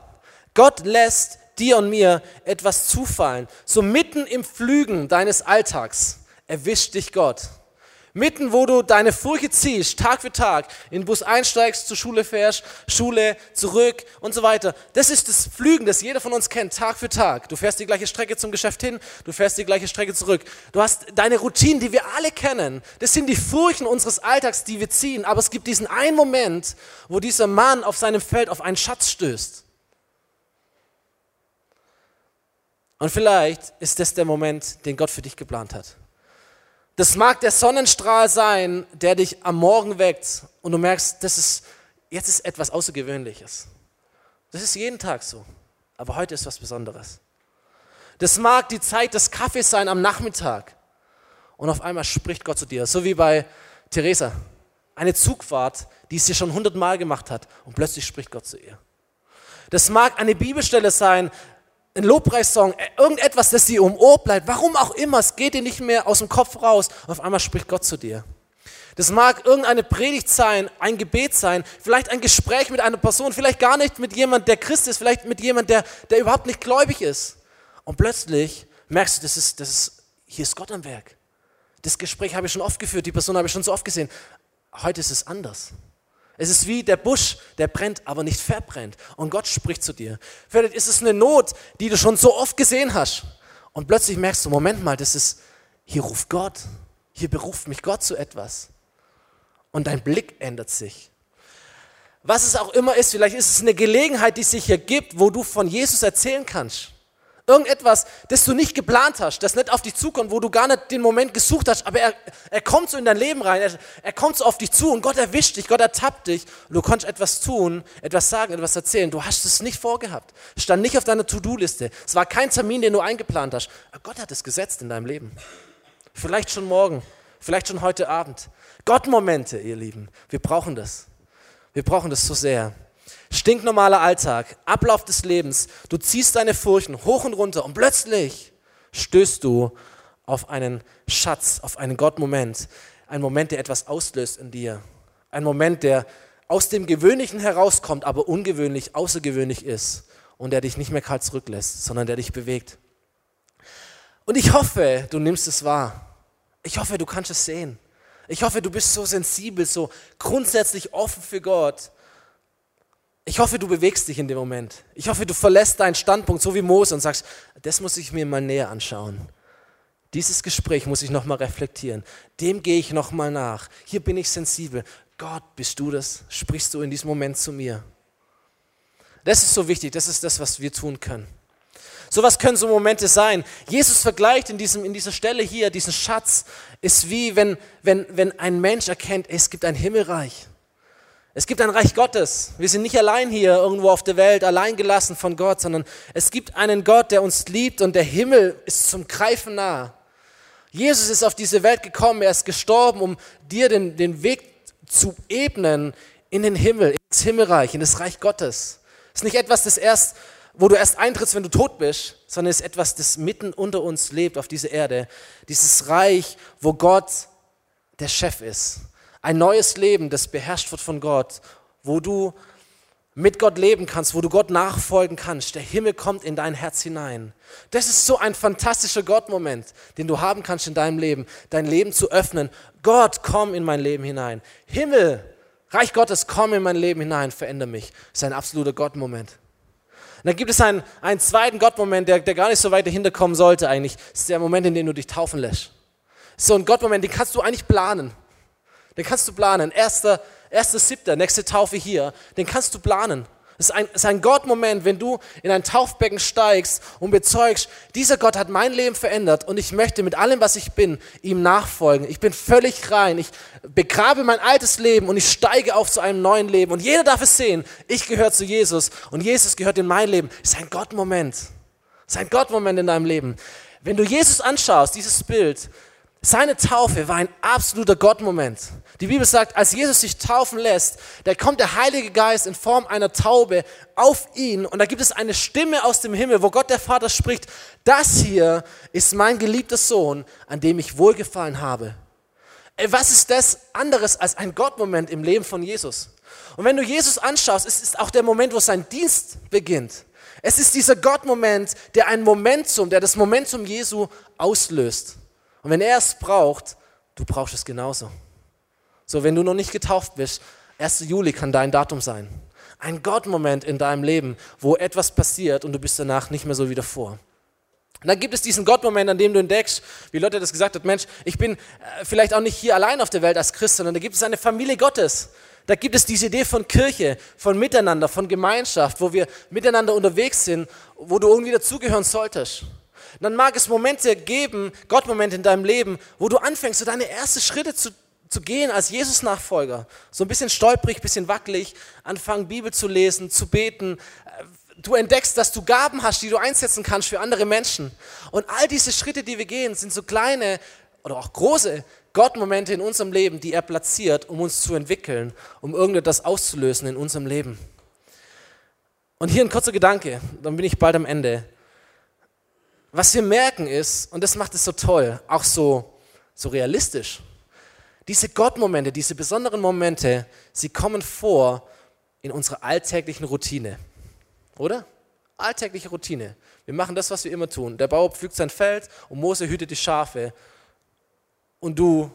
Gott lässt dir und mir etwas zufallen. So mitten im Flügen deines Alltags erwischt dich Gott. Mitten, wo du deine Furche ziehst, Tag für Tag, in den Bus einsteigst, zur Schule fährst, Schule, zurück und so weiter. Das ist das Flügen, das jeder von uns kennt, Tag für Tag. Du fährst die gleiche Strecke zum Geschäft hin, du fährst die gleiche Strecke zurück. Du hast deine Routinen, die wir alle kennen. Das sind die Furchen unseres Alltags, die wir ziehen. Aber es gibt diesen einen Moment, wo dieser Mann auf seinem Feld auf einen Schatz stößt. Und vielleicht ist das der Moment, den Gott für dich geplant hat. Das mag der Sonnenstrahl sein, der dich am Morgen weckt und du merkst, das ist, jetzt ist etwas Außergewöhnliches. Das ist jeden Tag so. Aber heute ist was Besonderes. Das mag die Zeit des Kaffees sein am Nachmittag. Und auf einmal spricht Gott zu dir. So wie bei Theresa. Eine Zugfahrt, die sie schon hundertmal gemacht hat. Und plötzlich spricht Gott zu ihr. Das mag eine Bibelstelle sein, ein Lobpreissong, äh, irgendetwas, das dir um Ohr bleibt, warum auch immer, es geht dir nicht mehr aus dem Kopf raus, auf einmal spricht Gott zu dir. Das mag irgendeine Predigt sein, ein Gebet sein, vielleicht ein Gespräch mit einer Person, vielleicht gar nicht mit jemand, der Christ ist, vielleicht mit jemand, der, der überhaupt nicht gläubig ist. Und plötzlich merkst du, das ist, das ist, hier ist Gott am Werk. Das Gespräch habe ich schon oft geführt, die Person habe ich schon so oft gesehen. Heute ist es anders. Es ist wie der Busch, der brennt, aber nicht verbrennt. Und Gott spricht zu dir. Vielleicht ist es eine Not, die du schon so oft gesehen hast. Und plötzlich merkst du, Moment mal, das ist, hier ruft Gott. Hier beruft mich Gott zu etwas. Und dein Blick ändert sich. Was es auch immer ist, vielleicht ist es eine Gelegenheit, die sich hier gibt, wo du von Jesus erzählen kannst. Irgendetwas, das du nicht geplant hast, das nicht auf dich zukommt, wo du gar nicht den Moment gesucht hast, aber er, er kommt so in dein Leben rein, er, er kommt so auf dich zu und Gott erwischt dich, Gott ertappt dich und du konntest etwas tun, etwas sagen, etwas erzählen. Du hast es nicht vorgehabt. Stand nicht auf deiner To-Do-Liste. Es war kein Termin, den du eingeplant hast. Aber Gott hat es gesetzt in deinem Leben. Vielleicht schon morgen, vielleicht schon heute Abend. Gott-Momente, ihr Lieben. Wir brauchen das. Wir brauchen das so sehr. Stinknormaler Alltag, Ablauf des Lebens. Du ziehst deine Furchen hoch und runter und plötzlich stößt du auf einen Schatz, auf einen Gott-Moment. Ein Moment, der etwas auslöst in dir. Ein Moment, der aus dem Gewöhnlichen herauskommt, aber ungewöhnlich, außergewöhnlich ist und der dich nicht mehr kalt zurücklässt, sondern der dich bewegt. Und ich hoffe, du nimmst es wahr. Ich hoffe, du kannst es sehen. Ich hoffe, du bist so sensibel, so grundsätzlich offen für Gott, ich hoffe, du bewegst dich in dem Moment. Ich hoffe, du verlässt deinen Standpunkt so wie Mose und sagst, das muss ich mir mal näher anschauen. Dieses Gespräch muss ich nochmal reflektieren. Dem gehe ich nochmal nach. Hier bin ich sensibel. Gott, bist du das? Sprichst du in diesem Moment zu mir? Das ist so wichtig. Das ist das, was wir tun können. So was können so Momente sein. Jesus vergleicht in, diesem, in dieser Stelle hier, diesen Schatz, ist wie wenn, wenn, wenn ein Mensch erkennt, es gibt ein Himmelreich. Es gibt ein Reich Gottes. Wir sind nicht allein hier irgendwo auf der Welt, allein gelassen von Gott, sondern es gibt einen Gott, der uns liebt und der Himmel ist zum Greifen nah. Jesus ist auf diese Welt gekommen, er ist gestorben, um dir den, den Weg zu ebnen in den Himmel, ins Himmelreich, in das Reich Gottes. Es ist nicht etwas, das erst, wo du erst eintrittst, wenn du tot bist, sondern es ist etwas, das mitten unter uns lebt auf dieser Erde. Dieses Reich, wo Gott der Chef ist ein neues Leben, das beherrscht wird von Gott, wo du mit Gott leben kannst, wo du Gott nachfolgen kannst. Der Himmel kommt in dein Herz hinein. Das ist so ein fantastischer Gottmoment, den du haben kannst in deinem Leben, dein Leben zu öffnen. Gott, komm in mein Leben hinein. Himmel, Reich Gottes, komm in mein Leben hinein, verändere mich. Das ist ein absoluter Gottmoment. Und dann gibt es einen, einen zweiten Gottmoment, der, der gar nicht so weit dahinter kommen sollte eigentlich. Das ist der Moment, in dem du dich taufen lässt. So ein Gottmoment, den kannst du eigentlich planen. Den kannst du planen. Erster, erster Siebter, nächste Taufe hier. Den kannst du planen. Es ist ein, ist ein Gott-Moment, wenn du in ein Taufbecken steigst und bezeugst, dieser Gott hat mein Leben verändert und ich möchte mit allem, was ich bin, ihm nachfolgen. Ich bin völlig rein. Ich begrabe mein altes Leben und ich steige auf zu einem neuen Leben. Und jeder darf es sehen. Ich gehöre zu Jesus und Jesus gehört in mein Leben. Es ist ein Gott-Moment. Es ist ein Gott-Moment in deinem Leben. Wenn du Jesus anschaust, dieses Bild, seine Taufe war ein absoluter Gottmoment. Die Bibel sagt, als Jesus sich taufen lässt, da kommt der Heilige Geist in Form einer Taube auf ihn und da gibt es eine Stimme aus dem Himmel, wo Gott der Vater spricht, das hier ist mein geliebter Sohn, an dem ich wohlgefallen habe. was ist das anderes als ein Gottmoment im Leben von Jesus? Und wenn du Jesus anschaust, es ist auch der Moment, wo sein Dienst beginnt. Es ist dieser Gottmoment, der ein Momentum, der das Momentum Jesu auslöst. Und wenn er es braucht, du brauchst es genauso. So, wenn du noch nicht getauft bist, 1. Juli kann dein Datum sein. Ein Gottmoment in deinem Leben, wo etwas passiert und du bist danach nicht mehr so wie davor. Und dann gibt es diesen Gottmoment, an dem du entdeckst, wie Lotte das gesagt hat, Mensch, ich bin äh, vielleicht auch nicht hier allein auf der Welt als Christ, sondern da gibt es eine Familie Gottes. Da gibt es diese Idee von Kirche, von Miteinander, von Gemeinschaft, wo wir miteinander unterwegs sind, wo du irgendwie dazugehören solltest. Dann mag es Momente geben, Gottmomente in deinem Leben, wo du anfängst, so deine ersten Schritte zu, zu gehen als Jesus-Nachfolger. So ein bisschen stolprig, ein bisschen wackelig, anfangen Bibel zu lesen, zu beten, du entdeckst, dass du Gaben hast, die du einsetzen kannst für andere Menschen. Und all diese Schritte, die wir gehen, sind so kleine oder auch große Gottmomente in unserem Leben, die er platziert, um uns zu entwickeln, um irgendetwas auszulösen in unserem Leben. Und hier ein kurzer Gedanke, dann bin ich bald am Ende. Was wir merken ist, und das macht es so toll, auch so, so realistisch, diese Gottmomente, diese besonderen Momente, sie kommen vor in unserer alltäglichen Routine. Oder? Alltägliche Routine. Wir machen das, was wir immer tun. Der Bauer pflügt sein Feld und Mose hütet die Schafe. Und du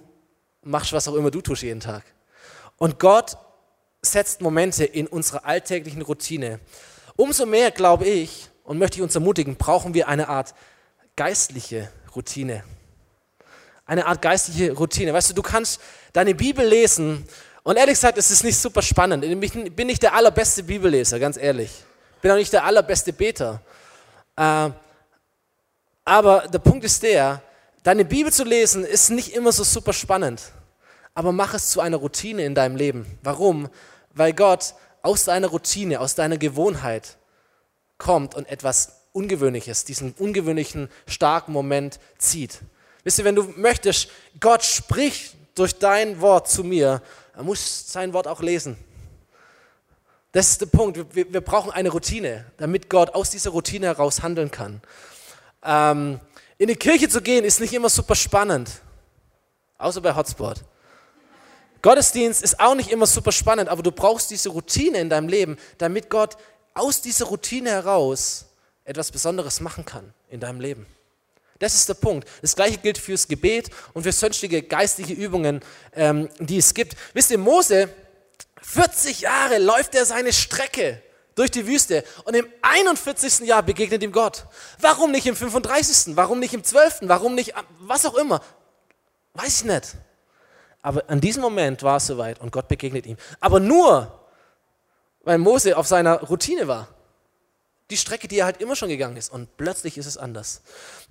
machst, was auch immer du tust jeden Tag. Und Gott setzt Momente in unsere alltäglichen Routine. Umso mehr, glaube ich, und möchte ich uns ermutigen, brauchen wir eine Art geistliche Routine. Eine Art geistliche Routine. Weißt du, du kannst deine Bibel lesen und ehrlich gesagt, es ist nicht super spannend. Ich bin nicht der allerbeste Bibelleser, ganz ehrlich bin auch nicht der allerbeste Beter. Äh, aber der Punkt ist der, deine Bibel zu lesen ist nicht immer so super spannend. Aber mach es zu einer Routine in deinem Leben. Warum? Weil Gott aus deiner Routine, aus deiner Gewohnheit kommt und etwas Ungewöhnliches, diesen ungewöhnlichen, starken Moment zieht. Wisst ihr, wenn du möchtest, Gott spricht durch dein Wort zu mir, dann musst du sein Wort auch lesen. Das ist der Punkt. Wir, wir, brauchen eine Routine, damit Gott aus dieser Routine heraus handeln kann. Ähm, in die Kirche zu gehen ist nicht immer super spannend, außer bei Hotspot. Gottesdienst ist auch nicht immer super spannend, aber du brauchst diese Routine in deinem Leben, damit Gott aus dieser Routine heraus etwas Besonderes machen kann in deinem Leben. Das ist der Punkt. Das gleiche gilt fürs Gebet und für sonstige geistliche Übungen, ähm, die es gibt. Wisst ihr, Mose 40 Jahre läuft er seine Strecke durch die Wüste und im 41. Jahr begegnet ihm Gott. Warum nicht im 35., warum nicht im 12., warum nicht, was auch immer. Weiß ich nicht. Aber an diesem Moment war es soweit und Gott begegnet ihm. Aber nur, weil Mose auf seiner Routine war. Die Strecke, die er halt immer schon gegangen ist. Und plötzlich ist es anders.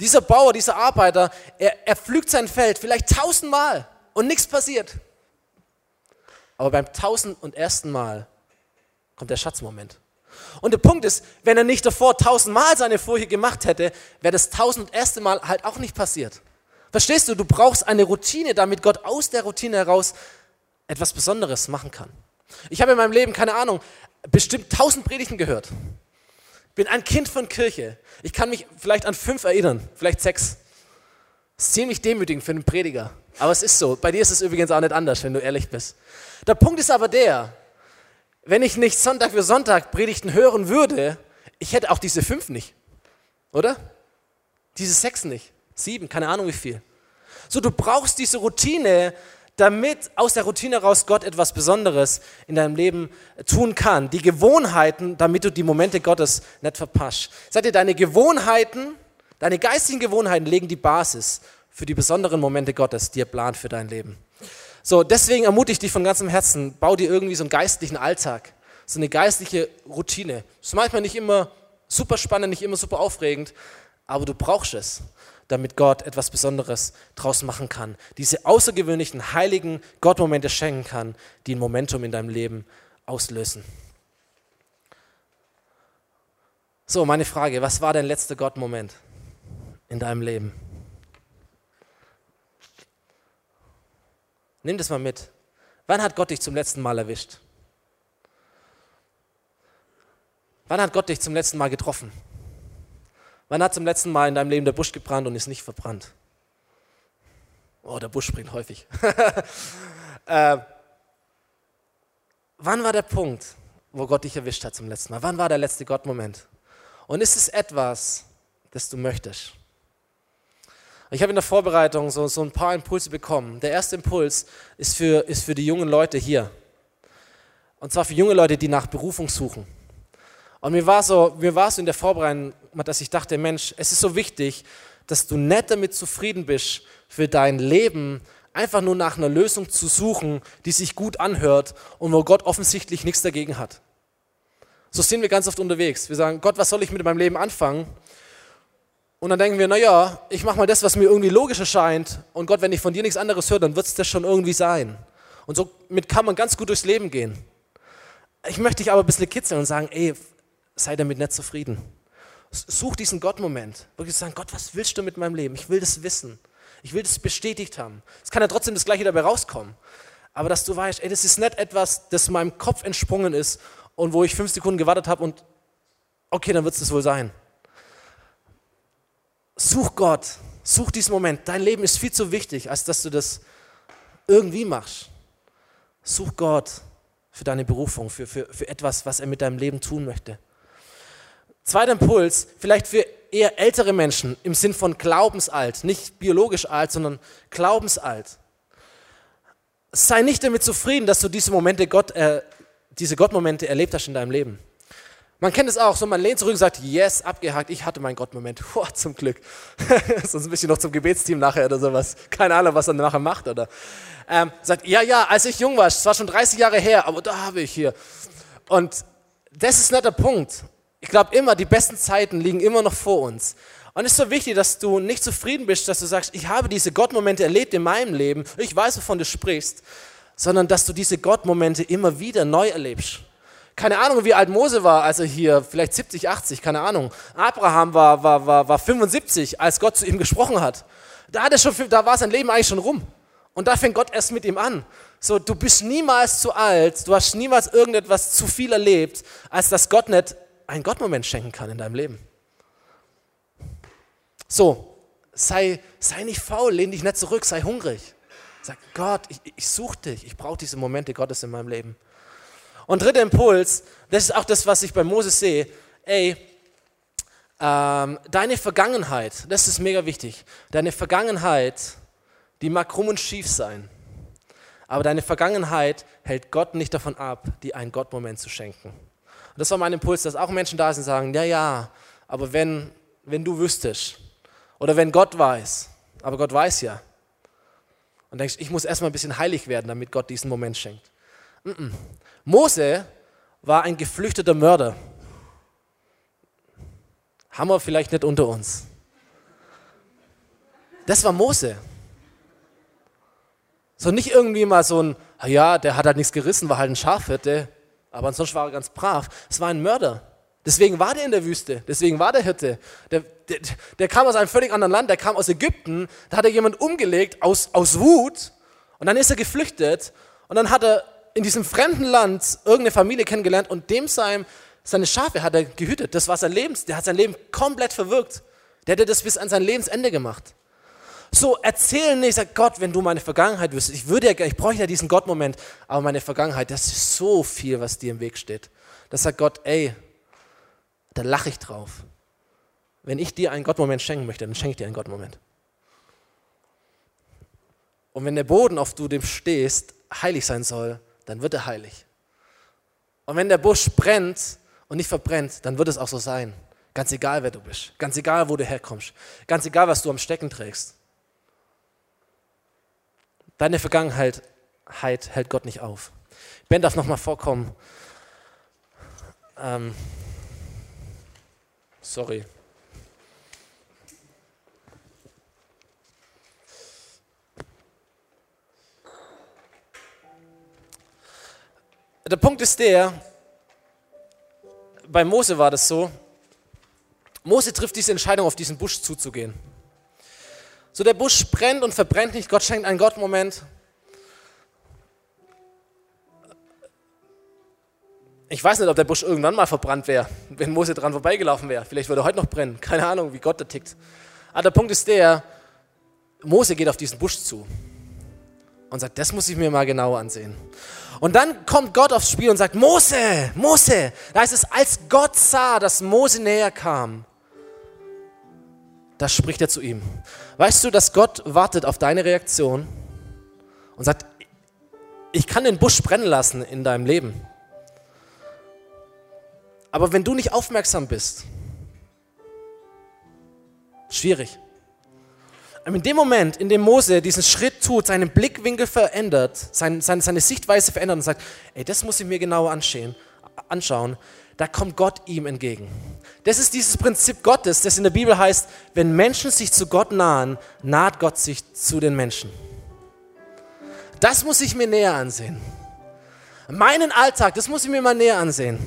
Dieser Bauer, dieser Arbeiter, er, er pflügt sein Feld vielleicht tausendmal und nichts passiert. Aber beim tausend und ersten Mal kommt der Schatzmoment. Und der Punkt ist, wenn er nicht davor tausendmal seine Furche gemacht hätte, wäre das tausend erste Mal halt auch nicht passiert. Verstehst du? Du brauchst eine Routine, damit Gott aus der Routine heraus etwas Besonderes machen kann. Ich habe in meinem Leben, keine Ahnung, bestimmt tausend Predigten gehört. Bin ein Kind von Kirche. Ich kann mich vielleicht an fünf erinnern, vielleicht sechs. Das ist ziemlich demütigend für einen Prediger. Aber es ist so. Bei dir ist es übrigens auch nicht anders, wenn du ehrlich bist. Der Punkt ist aber der, wenn ich nicht Sonntag für Sonntag Predigten hören würde, ich hätte auch diese fünf nicht. Oder? Diese sechs nicht. Sieben, keine Ahnung wie viel. So, du brauchst diese Routine, damit aus der Routine raus Gott etwas Besonderes in deinem Leben tun kann. Die Gewohnheiten, damit du die Momente Gottes nicht verpasst. Seid ihr, deine Gewohnheiten, deine geistigen Gewohnheiten legen die Basis für die besonderen Momente Gottes, die er plant für dein Leben. So, deswegen ermutige ich dich von ganzem Herzen, bau dir irgendwie so einen geistlichen Alltag, so eine geistliche Routine. Das ist manchmal nicht immer super spannend, nicht immer super aufregend, aber du brauchst es, damit Gott etwas Besonderes draus machen kann. Diese außergewöhnlichen, heiligen Gottmomente schenken kann, die ein Momentum in deinem Leben auslösen. So, meine Frage, was war dein letzter Gottmoment in deinem Leben? Nimm das mal mit. Wann hat Gott dich zum letzten Mal erwischt? Wann hat Gott dich zum letzten Mal getroffen? Wann hat zum letzten Mal in deinem Leben der Busch gebrannt und ist nicht verbrannt? Oh, der Busch springt häufig. äh, wann war der Punkt, wo Gott dich erwischt hat zum letzten Mal? Wann war der letzte Gott-Moment? Und ist es etwas, das du möchtest? Ich habe in der Vorbereitung so, so ein paar Impulse bekommen. Der erste Impuls ist für, ist für die jungen Leute hier. Und zwar für junge Leute, die nach Berufung suchen. Und mir war so, mir war so in der Vorbereitung, dass ich dachte, Mensch, es ist so wichtig, dass du nicht damit zufrieden bist, für dein Leben einfach nur nach einer Lösung zu suchen, die sich gut anhört und wo Gott offensichtlich nichts dagegen hat. So sind wir ganz oft unterwegs. Wir sagen, Gott, was soll ich mit meinem Leben anfangen? Und dann denken wir, naja, ich mache mal das, was mir irgendwie logisch erscheint. Und Gott, wenn ich von dir nichts anderes höre, dann wird es das schon irgendwie sein. Und somit kann man ganz gut durchs Leben gehen. Ich möchte dich aber ein bisschen kitzeln und sagen, ey, sei damit nicht zufrieden. Such diesen Gott-Moment. Wirklich sagen, Gott, was willst du mit meinem Leben? Ich will das wissen. Ich will das bestätigt haben. Es kann ja trotzdem das Gleiche dabei rauskommen. Aber dass du weißt, ey, das ist nicht etwas, das meinem Kopf entsprungen ist und wo ich fünf Sekunden gewartet habe und okay, dann wird es das wohl sein. Such Gott. Such diesen Moment. Dein Leben ist viel zu wichtig, als dass du das irgendwie machst. Such Gott für deine Berufung, für, für, für etwas, was er mit deinem Leben tun möchte. Zweiter Impuls, vielleicht für eher ältere Menschen im Sinn von glaubensalt, nicht biologisch alt, sondern glaubensalt. Sei nicht damit zufrieden, dass du diese Momente Gott, äh, diese Gottmomente erlebt hast in deinem Leben. Man kennt es auch, so man lehnt zurück und sagt, yes, abgehakt, ich hatte meinen Gottmoment. Boah, zum Glück. Sonst ein bisschen noch zum Gebetsteam nachher oder sowas. Keine Ahnung, was er nachher macht, oder? Ähm, sagt, ja, ja, als ich jung war, es war schon 30 Jahre her, aber da habe ich hier. Und das ist nicht der Punkt. Ich glaube immer, die besten Zeiten liegen immer noch vor uns. Und es ist so wichtig, dass du nicht zufrieden bist, dass du sagst, ich habe diese Gottmomente erlebt in meinem Leben, ich weiß, wovon du sprichst, sondern dass du diese Gottmomente immer wieder neu erlebst. Keine Ahnung, wie alt Mose war, als er hier, vielleicht 70, 80, keine Ahnung. Abraham war, war, war, war 75, als Gott zu ihm gesprochen hat. Da, hat er schon, da war sein Leben eigentlich schon rum. Und da fängt Gott erst mit ihm an. So, du bist niemals zu alt, du hast niemals irgendetwas zu viel erlebt, als dass Gott nicht einen Gottmoment schenken kann in deinem Leben. So, sei, sei nicht faul, lehn dich nicht zurück, sei hungrig. Sag, Gott, ich, ich suche dich, ich brauche diese Momente Gottes in meinem Leben. Und dritter Impuls, das ist auch das, was ich bei Moses sehe. Ey, ähm, deine Vergangenheit, das ist mega wichtig. Deine Vergangenheit, die mag krumm und schief sein. Aber deine Vergangenheit hält Gott nicht davon ab, dir einen Gottmoment zu schenken. Und das war mein Impuls, dass auch Menschen da sind und sagen, ja, ja, aber wenn, wenn du wüsstest oder wenn Gott weiß, aber Gott weiß ja. Und denkst, ich muss erstmal ein bisschen heilig werden, damit Gott diesen Moment schenkt. Mm -mm. Mose war ein geflüchteter Mörder. Haben wir vielleicht nicht unter uns. Das war Mose. So nicht irgendwie mal so ein, ja, der hat halt nichts gerissen, war halt ein Schafhirte, aber ansonsten war er ganz brav. Es war ein Mörder. Deswegen war der in der Wüste, deswegen war der Hirte. Der, der, der, kam aus einem völlig anderen Land, der kam aus Ägypten, da hat er jemand umgelegt aus, aus Wut und dann ist er geflüchtet und dann hat er in diesem fremden Land irgendeine Familie kennengelernt und dem sein, seine Schafe hat er gehütet. Das war sein Leben, der hat sein Leben komplett verwirkt. Der hätte das bis an sein Lebensende gemacht. So, erzähl nicht, sag Gott, wenn du meine Vergangenheit wüsstest, ich würde ja, ich brauche ja diesen Gott-Moment, aber meine Vergangenheit, das ist so viel, was dir im Weg steht. Das sagt Gott, ey, da lache ich drauf. Wenn ich dir einen Gott-Moment schenken möchte, dann schenke ich dir einen Gott-Moment. Und wenn der Boden, auf du dem stehst, heilig sein soll, dann wird er heilig. Und wenn der Busch brennt und nicht verbrennt, dann wird es auch so sein. Ganz egal, wer du bist. Ganz egal, wo du herkommst. Ganz egal, was du am Stecken trägst. Deine Vergangenheit hält Gott nicht auf. Ben darf nochmal vorkommen. Ähm, sorry. Der Punkt ist der, bei Mose war das so, Mose trifft diese Entscheidung, auf diesen Busch zuzugehen. So der Busch brennt und verbrennt nicht, Gott schenkt einen Gott-Moment. Ich weiß nicht, ob der Busch irgendwann mal verbrannt wäre, wenn Mose dran vorbeigelaufen wäre. Vielleicht würde er heute noch brennen. Keine Ahnung, wie Gott da tickt. Aber der Punkt ist der, Mose geht auf diesen Busch zu und sagt, das muss ich mir mal genauer ansehen. Und dann kommt Gott aufs Spiel und sagt, Mose, Mose. Da heißt es, als Gott sah, dass Mose näher kam, da spricht er zu ihm. Weißt du, dass Gott wartet auf deine Reaktion und sagt, ich kann den Busch brennen lassen in deinem Leben. Aber wenn du nicht aufmerksam bist, schwierig. in dem Moment, in dem Mose diesen Schritt tut, seinen Blickwinkel verändert, sein, seine, seine Sichtweise verändert und sagt, ey, das muss ich mir genauer anschauen, da kommt Gott ihm entgegen. Das ist dieses Prinzip Gottes, das in der Bibel heißt, wenn Menschen sich zu Gott nahen, naht Gott sich zu den Menschen. Das muss ich mir näher ansehen. Meinen Alltag, das muss ich mir mal näher ansehen.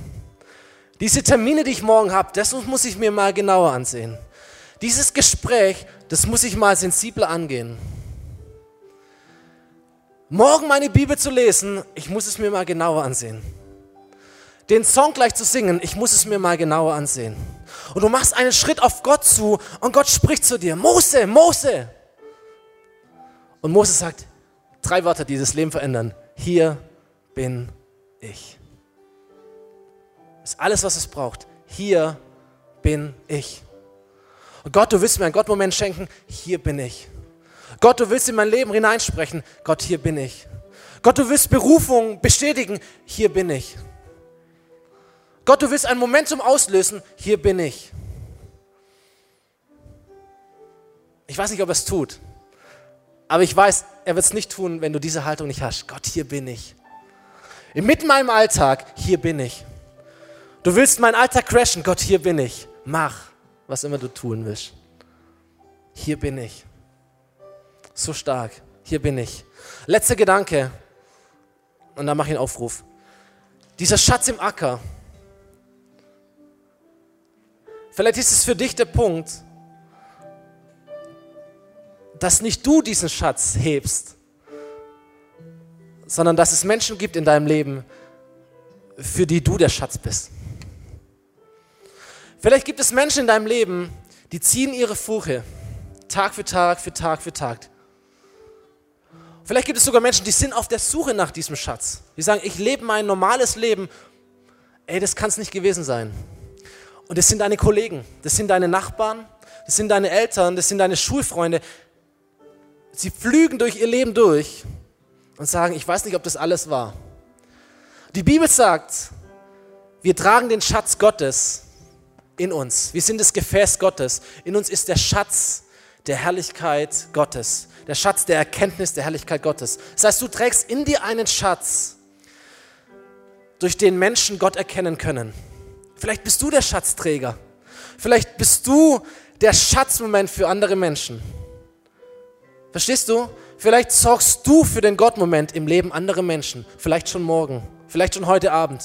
Diese Termine, die ich morgen habe, das muss ich mir mal genauer ansehen. Dieses Gespräch, das muss ich mal sensibler angehen. Morgen meine Bibel zu lesen, ich muss es mir mal genauer ansehen den Song gleich zu singen, ich muss es mir mal genauer ansehen. Und du machst einen Schritt auf Gott zu und Gott spricht zu dir, Mose, Mose. Und Mose sagt, drei Wörter, die das Leben verändern. Hier bin ich. Das ist alles, was es braucht. Hier bin ich. Und Gott, du willst mir einen Gott-Moment schenken. Hier bin ich. Gott, du willst in mein Leben hineinsprechen. Gott, hier bin ich. Gott, du willst Berufung bestätigen. Hier bin ich. Gott, du willst ein Momentum auslösen, hier bin ich. Ich weiß nicht, ob er es tut, aber ich weiß, er wird es nicht tun, wenn du diese Haltung nicht hast. Gott, hier bin ich. Inmitten meinem Alltag, hier bin ich. Du willst meinen Alltag crashen, Gott, hier bin ich. Mach, was immer du tun willst. Hier bin ich. So stark. Hier bin ich. Letzter Gedanke. Und dann mache ich einen Aufruf. Dieser Schatz im Acker, Vielleicht ist es für dich der Punkt, dass nicht du diesen Schatz hebst, sondern dass es Menschen gibt in deinem Leben, für die du der Schatz bist. Vielleicht gibt es Menschen in deinem Leben, die ziehen ihre Furche Tag für Tag, für Tag, für Tag. Vielleicht gibt es sogar Menschen, die sind auf der Suche nach diesem Schatz. Die sagen, ich lebe mein normales Leben. Ey, das kann es nicht gewesen sein. Und das sind deine Kollegen, das sind deine Nachbarn, das sind deine Eltern, das sind deine Schulfreunde. Sie flügen durch ihr Leben durch und sagen, ich weiß nicht, ob das alles war. Die Bibel sagt, wir tragen den Schatz Gottes in uns. Wir sind das Gefäß Gottes. In uns ist der Schatz der Herrlichkeit Gottes. Der Schatz der Erkenntnis der Herrlichkeit Gottes. Das heißt, du trägst in dir einen Schatz, durch den Menschen Gott erkennen können. Vielleicht bist du der Schatzträger. Vielleicht bist du der Schatzmoment für andere Menschen. Verstehst du? Vielleicht sorgst du für den Gottmoment im Leben anderer Menschen. Vielleicht schon morgen. Vielleicht schon heute Abend.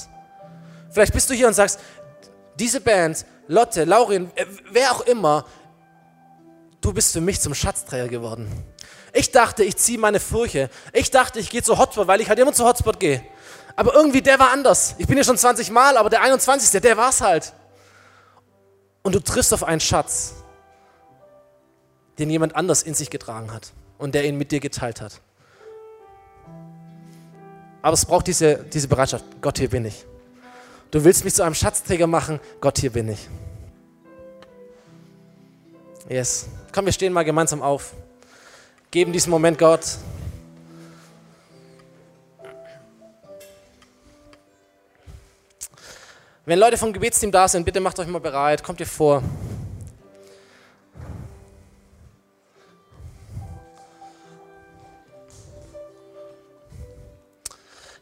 Vielleicht bist du hier und sagst, diese Band, Lotte, Laurin, äh, wer auch immer, du bist für mich zum Schatzträger geworden. Ich dachte, ich ziehe meine Furche. Ich dachte, ich gehe zu Hotspot, weil ich halt immer zu Hotspot gehe. Aber irgendwie, der war anders. Ich bin hier schon 20 Mal, aber der 21. der war's halt. Und du triffst auf einen Schatz, den jemand anders in sich getragen hat und der ihn mit dir geteilt hat. Aber es braucht diese, diese Bereitschaft. Gott, hier bin ich. Du willst mich zu einem Schatzträger machen. Gott, hier bin ich. Yes. Komm, wir stehen mal gemeinsam auf. Geben diesen Moment Gott. Wenn Leute vom Gebetsteam da sind, bitte macht euch mal bereit, kommt ihr vor.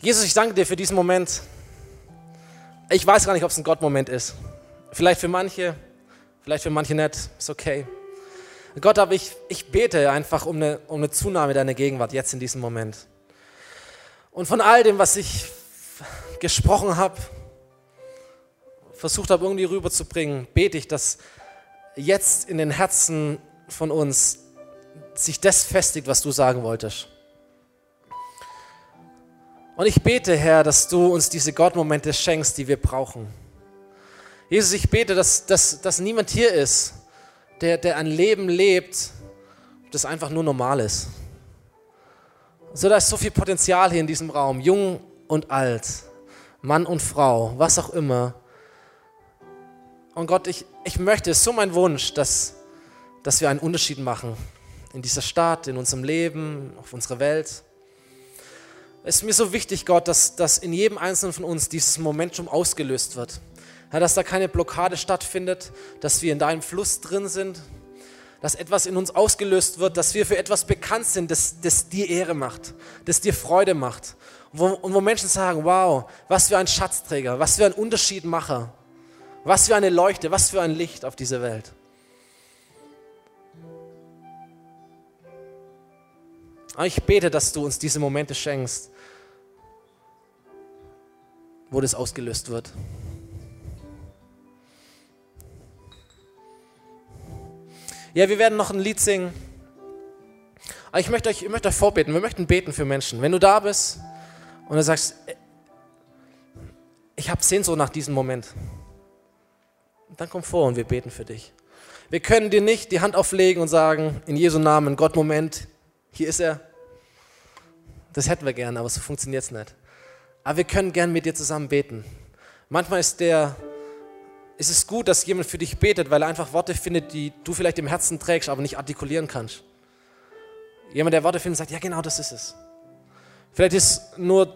Jesus, ich danke dir für diesen Moment. Ich weiß gar nicht, ob es ein Gottmoment ist. Vielleicht für manche, vielleicht für manche nicht, ist okay. Gott, aber ich, ich bete einfach um eine, um eine Zunahme deiner Gegenwart jetzt in diesem Moment. Und von all dem, was ich gesprochen habe, versucht habe, irgendwie rüberzubringen, bete ich, dass jetzt in den Herzen von uns sich das festigt, was du sagen wolltest. Und ich bete, Herr, dass du uns diese Gottmomente schenkst, die wir brauchen. Jesus, ich bete, dass, dass, dass niemand hier ist, der, der ein Leben lebt, das einfach nur normal ist. So, da ist so viel Potenzial hier in diesem Raum, jung und alt, Mann und Frau, was auch immer. Und Gott, ich, ich möchte, es ist so mein Wunsch, dass, dass wir einen Unterschied machen in dieser Stadt, in unserem Leben, auf unserer Welt. Es ist mir so wichtig, Gott, dass, dass in jedem Einzelnen von uns dieses Momentum ausgelöst wird. Ja, dass da keine Blockade stattfindet, dass wir in deinem Fluss drin sind, dass etwas in uns ausgelöst wird, dass wir für etwas bekannt sind, das, das dir Ehre macht, das dir Freude macht. Und wo, und wo Menschen sagen, wow, was für ein Schatzträger, was für ein Unterschiedmacher, was für eine Leuchte, was für ein Licht auf dieser Welt. Ich bete, dass du uns diese Momente schenkst, wo das ausgelöst wird. Ja, wir werden noch ein Lied singen. Aber ich möchte euch, ich möchte euch vorbeten. Wir möchten beten für Menschen. Wenn du da bist und du sagst, ich habe Sehnsucht nach diesem Moment, dann komm vor und wir beten für dich. Wir können dir nicht die Hand auflegen und sagen, in Jesu Namen, Gott, Moment, hier ist er. Das hätten wir gerne, aber so funktioniert es nicht. Aber wir können gern mit dir zusammen beten. Manchmal ist der ist es gut, dass jemand für dich betet, weil er einfach Worte findet, die du vielleicht im Herzen trägst, aber nicht artikulieren kannst. Jemand, der Worte findet, sagt, ja genau, das ist es. Vielleicht ist nur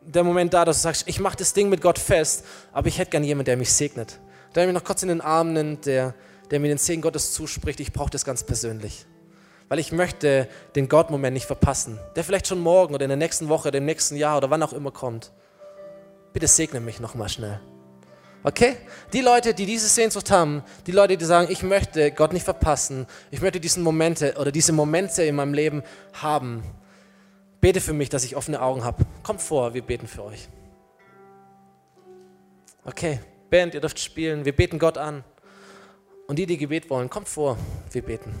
der Moment da, dass du sagst, ich mache das Ding mit Gott fest, aber ich hätte gern jemanden, der mich segnet. Der mich noch kurz in den Arm nimmt, der, der mir den Segen Gottes zuspricht. Ich brauche das ganz persönlich. Weil ich möchte den Gott-Moment nicht verpassen, der vielleicht schon morgen oder in der nächsten Woche, dem nächsten Jahr oder wann auch immer kommt. Bitte segne mich nochmal schnell. Okay? Die Leute, die diese Sehnsucht haben, die Leute, die sagen, ich möchte Gott nicht verpassen, ich möchte diesen Momente oder diese Momente in meinem Leben haben, bete für mich, dass ich offene Augen habe. Kommt vor, wir beten für euch. Okay, Band, ihr dürft spielen, wir beten Gott an. Und die, die Gebet wollen, kommt vor, wir beten.